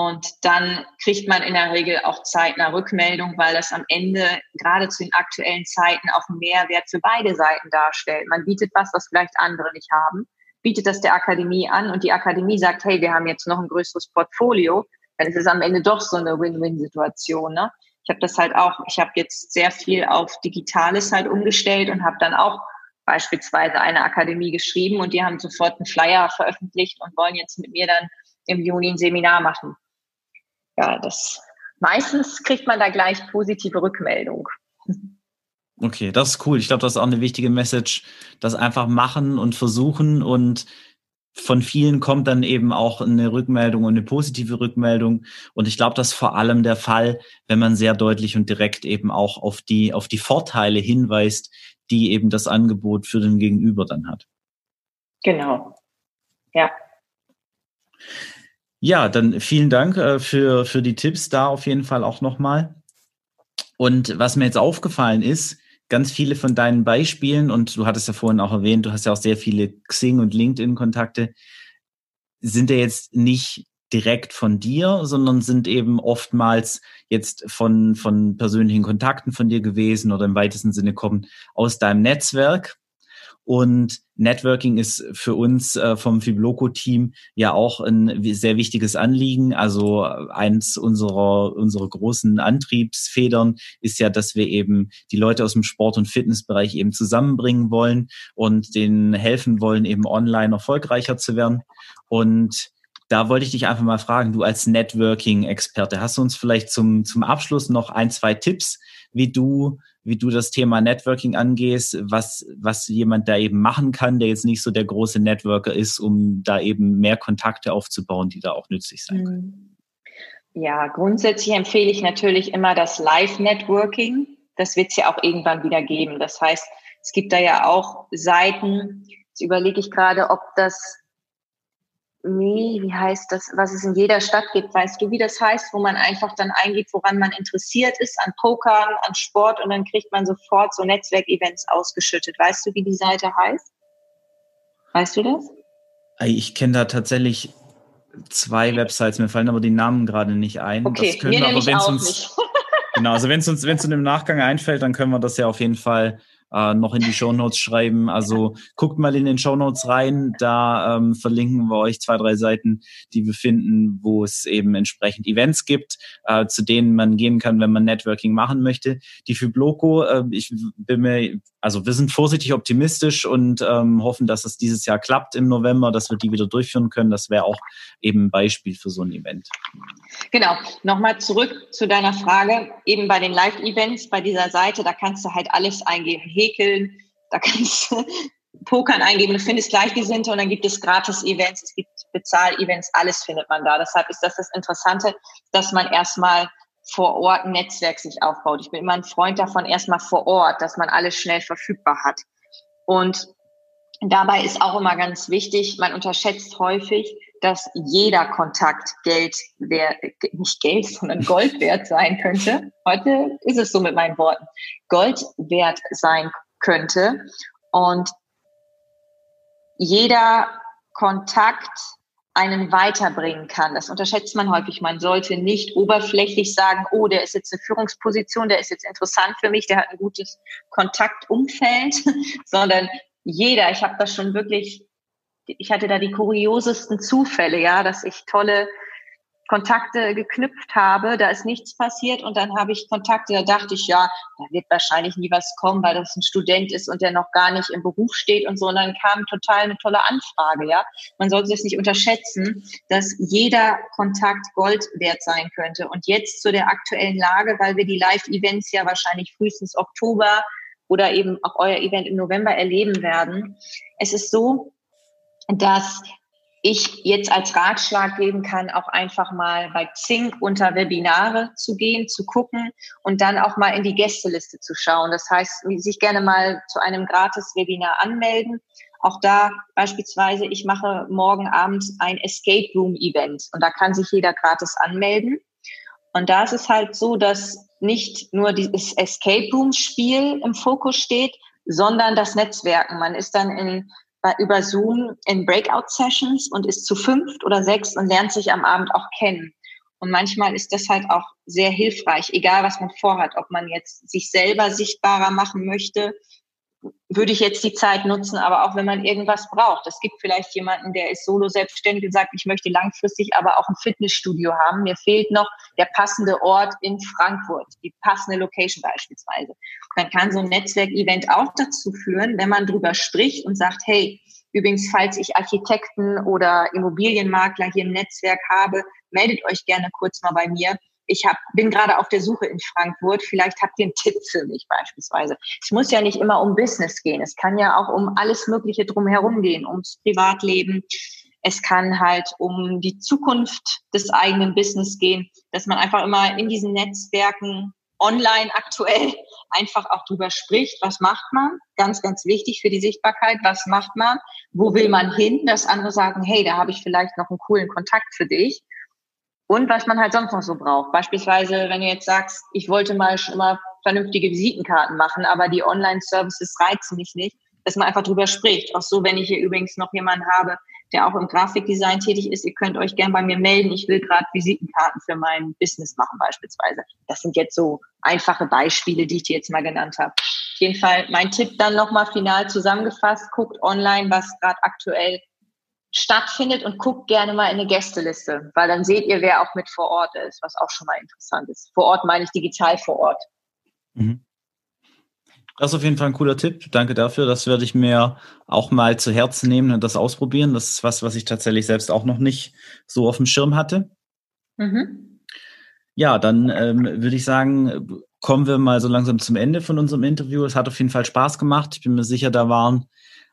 und dann kriegt man in der Regel auch zeitnah Rückmeldung, weil das am Ende gerade zu den aktuellen Zeiten auch einen Mehrwert für beide Seiten darstellt. Man bietet was, was vielleicht andere nicht haben, bietet das der Akademie an und die Akademie sagt, hey, wir haben jetzt noch ein größeres Portfolio. Dann ist es am Ende doch so eine Win-Win-Situation. Ne? Ich habe das halt auch, ich habe jetzt sehr viel auf Digitales halt umgestellt und habe dann auch beispielsweise eine Akademie geschrieben und die haben sofort einen Flyer veröffentlicht und wollen jetzt mit mir dann im Juni ein Seminar machen ja, das meistens kriegt man da gleich positive Rückmeldung.
Okay, das ist cool. Ich glaube, das ist auch eine wichtige Message, das einfach machen und versuchen und von vielen kommt dann eben auch eine Rückmeldung und eine positive Rückmeldung. Und ich glaube, das ist vor allem der Fall, wenn man sehr deutlich und direkt eben auch auf die, auf die Vorteile hinweist, die eben das Angebot für den Gegenüber dann hat.
Genau. Ja.
Ja, dann vielen Dank äh, für, für die Tipps da auf jeden Fall auch nochmal. Und was mir jetzt aufgefallen ist, ganz viele von deinen Beispielen, und du hattest ja vorhin auch erwähnt, du hast ja auch sehr viele Xing- und LinkedIn-Kontakte, sind ja jetzt nicht direkt von dir, sondern sind eben oftmals jetzt von, von persönlichen Kontakten von dir gewesen oder im weitesten Sinne kommen aus deinem Netzwerk. Und Networking ist für uns äh, vom Fibloco-Team ja auch ein sehr wichtiges Anliegen. Also eins unserer, unserer großen Antriebsfedern ist ja, dass wir eben die Leute aus dem Sport- und Fitnessbereich eben zusammenbringen wollen und denen helfen wollen, eben online erfolgreicher zu werden. Und da wollte ich dich einfach mal fragen, du als Networking-Experte, hast du uns vielleicht zum, zum Abschluss noch ein, zwei Tipps, wie du, wie du das Thema Networking angehst, was, was jemand da eben machen kann, der jetzt nicht so der große Networker ist, um da eben mehr Kontakte aufzubauen, die da auch nützlich sein können?
Hm. Ja, grundsätzlich empfehle ich natürlich immer das Live-Networking. Das wird es ja auch irgendwann wieder geben. Das heißt, es gibt da ja auch Seiten, jetzt überlege ich gerade, ob das Nee, wie heißt das, was es in jeder Stadt gibt? Weißt du, wie das heißt, wo man einfach dann eingibt, woran man interessiert ist, an Pokern, an Sport und dann kriegt man sofort so Netzwerkevents ausgeschüttet. Weißt du, wie die Seite heißt? Weißt du das?
Ich kenne da tatsächlich zwei Websites, mir fallen aber die Namen gerade nicht ein.
Okay, das können mir wir, aber wenn es uns
genau, also wenn es uns wenn es uns im Nachgang einfällt, dann können wir das ja auf jeden Fall äh, noch in die Show Notes schreiben. Also guckt mal in den Show Notes rein. Da ähm, verlinken wir euch zwei, drei Seiten, die wir finden, wo es eben entsprechend Events gibt, äh, zu denen man gehen kann, wenn man Networking machen möchte. Die für Bloco, äh, ich bin mir, also wir sind vorsichtig optimistisch und ähm, hoffen, dass es dieses Jahr klappt im November, dass wir die wieder durchführen können. Das wäre auch eben ein Beispiel für so ein Event.
Genau. Nochmal zurück zu deiner Frage. Eben bei den Live-Events bei dieser Seite, da kannst du halt alles eingeben Häkeln, da kannst du Pokern eingeben, du findest Gleichgesinnte und dann gibt es Gratis-Events, es gibt Bezahl-Events, alles findet man da. Deshalb ist das das Interessante, dass man erstmal vor Ort ein Netzwerk sich aufbaut. Ich bin immer ein Freund davon, erstmal vor Ort, dass man alles schnell verfügbar hat. Und dabei ist auch immer ganz wichtig, man unterschätzt häufig, dass jeder Kontakt Geld wert, nicht Geld, sondern Gold wert sein könnte. Heute ist es so mit meinen Worten. Gold wert sein könnte. Und jeder Kontakt einen weiterbringen kann. Das unterschätzt man häufig. Man sollte nicht oberflächlich sagen, oh, der ist jetzt eine Führungsposition, der ist jetzt interessant für mich, der hat ein gutes Kontaktumfeld, sondern jeder, ich habe das schon wirklich ich hatte da die kuriosesten Zufälle, ja, dass ich tolle Kontakte geknüpft habe, da ist nichts passiert und dann habe ich Kontakte, da dachte ich, ja, da wird wahrscheinlich nie was kommen, weil das ein Student ist und der noch gar nicht im Beruf steht und so. Und dann kam total eine tolle Anfrage, ja. Man sollte es nicht unterschätzen, dass jeder Kontakt Gold wert sein könnte. Und jetzt zu der aktuellen Lage, weil wir die Live-Events ja wahrscheinlich frühestens Oktober oder eben auch euer Event im November erleben werden. Es ist so, dass ich jetzt als Ratschlag geben kann, auch einfach mal bei Xing unter Webinare zu gehen, zu gucken und dann auch mal in die Gästeliste zu schauen. Das heißt, sich gerne mal zu einem Gratis-Webinar anmelden. Auch da beispielsweise, ich mache morgen Abend ein Escape Room Event und da kann sich jeder gratis anmelden. Und da ist es halt so, dass nicht nur dieses Escape Room Spiel im Fokus steht, sondern das Netzwerken. Man ist dann in über Zoom in Breakout-Sessions und ist zu fünft oder sechs und lernt sich am Abend auch kennen. Und manchmal ist das halt auch sehr hilfreich, egal was man vorhat, ob man jetzt sich selber sichtbarer machen möchte würde ich jetzt die Zeit nutzen, aber auch wenn man irgendwas braucht. Es gibt vielleicht jemanden, der ist solo selbstständig und sagt, ich möchte langfristig aber auch ein Fitnessstudio haben. Mir fehlt noch der passende Ort in Frankfurt, die passende Location beispielsweise. Man kann so ein Netzwerkevent auch dazu führen, wenn man drüber spricht und sagt, hey, übrigens, falls ich Architekten oder Immobilienmakler hier im Netzwerk habe, meldet euch gerne kurz mal bei mir ich hab, bin gerade auf der Suche in Frankfurt, vielleicht habt ihr einen Tipp für mich beispielsweise. Es muss ja nicht immer um Business gehen, es kann ja auch um alles Mögliche drumherum gehen, ums Privatleben. Es kann halt um die Zukunft des eigenen Business gehen, dass man einfach immer in diesen Netzwerken online aktuell einfach auch drüber spricht, was macht man, ganz, ganz wichtig für die Sichtbarkeit, was macht man, wo will man hin, dass andere sagen, hey, da habe ich vielleicht noch einen coolen Kontakt für dich und was man halt sonst noch so braucht. Beispielsweise, wenn du jetzt sagst, ich wollte mal schon immer vernünftige Visitenkarten machen, aber die Online-Services reizen mich nicht, dass man einfach drüber spricht. Auch so, wenn ich hier übrigens noch jemanden habe, der auch im Grafikdesign tätig ist, ihr könnt euch gern bei mir melden. Ich will gerade Visitenkarten für mein Business machen beispielsweise. Das sind jetzt so einfache Beispiele, die ich dir jetzt mal genannt habe. jeden Fall mein Tipp dann nochmal final zusammengefasst. Guckt online, was gerade aktuell stattfindet und guckt gerne mal in eine Gästeliste, weil dann seht ihr, wer auch mit vor Ort ist, was auch schon mal interessant ist. Vor Ort meine ich digital vor Ort. Mhm.
Das ist auf jeden Fall ein cooler Tipp. Danke dafür. Das werde ich mir auch mal zu Herzen nehmen und das ausprobieren. Das ist was, was ich tatsächlich selbst auch noch nicht so auf dem Schirm hatte. Mhm. Ja, dann ähm, würde ich sagen, kommen wir mal so langsam zum Ende von unserem Interview. Es hat auf jeden Fall Spaß gemacht. Ich bin mir sicher, da waren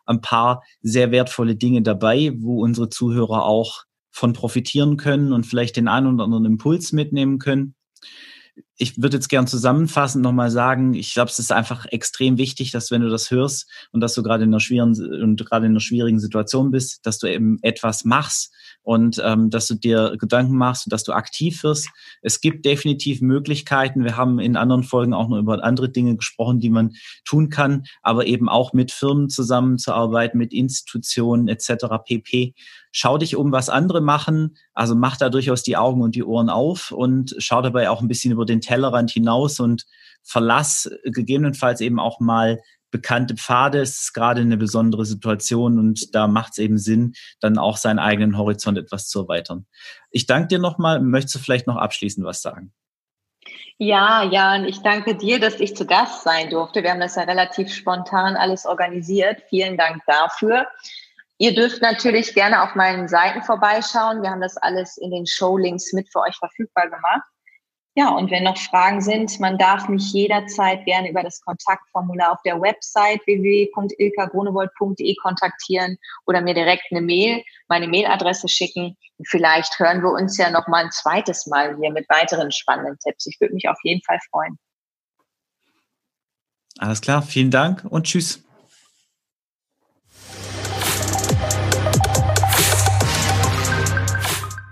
ein paar sehr wertvolle Dinge dabei, wo unsere Zuhörer auch von profitieren können und vielleicht den einen oder anderen Impuls mitnehmen können ich würde jetzt gern zusammenfassend nochmal sagen, ich glaube, es ist einfach extrem wichtig, dass wenn du das hörst und dass du gerade in einer schwierigen und gerade in einer schwierigen Situation bist, dass du eben etwas machst und ähm, dass du dir Gedanken machst und dass du aktiv wirst. Es gibt definitiv Möglichkeiten. Wir haben in anderen Folgen auch noch über andere Dinge gesprochen, die man tun kann, aber eben auch mit Firmen zusammenzuarbeiten, mit Institutionen etc. pp schau dich um, was andere machen. Also mach da durchaus die Augen und die Ohren auf und schau dabei auch ein bisschen über den Tellerrand hinaus und verlass gegebenenfalls eben auch mal bekannte Pfade. Es ist gerade eine besondere Situation und da macht es eben Sinn, dann auch seinen eigenen Horizont etwas zu erweitern. Ich danke dir nochmal. Möchtest du vielleicht noch abschließend was sagen?
Ja, ja, ich danke dir, dass ich zu Gast sein durfte. Wir haben das ja relativ spontan alles organisiert. Vielen Dank dafür. Ihr dürft natürlich gerne auf meinen Seiten vorbeischauen. Wir haben das alles in den Showlinks mit für euch verfügbar gemacht. Ja, und wenn noch Fragen sind, man darf mich jederzeit gerne über das Kontaktformular auf der Website www.ilkagronewold.de kontaktieren oder mir direkt eine Mail, meine Mailadresse schicken. Und vielleicht hören wir uns ja noch mal ein zweites Mal hier mit weiteren spannenden Tipps. Ich würde mich auf jeden Fall freuen.
Alles klar, vielen Dank und tschüss.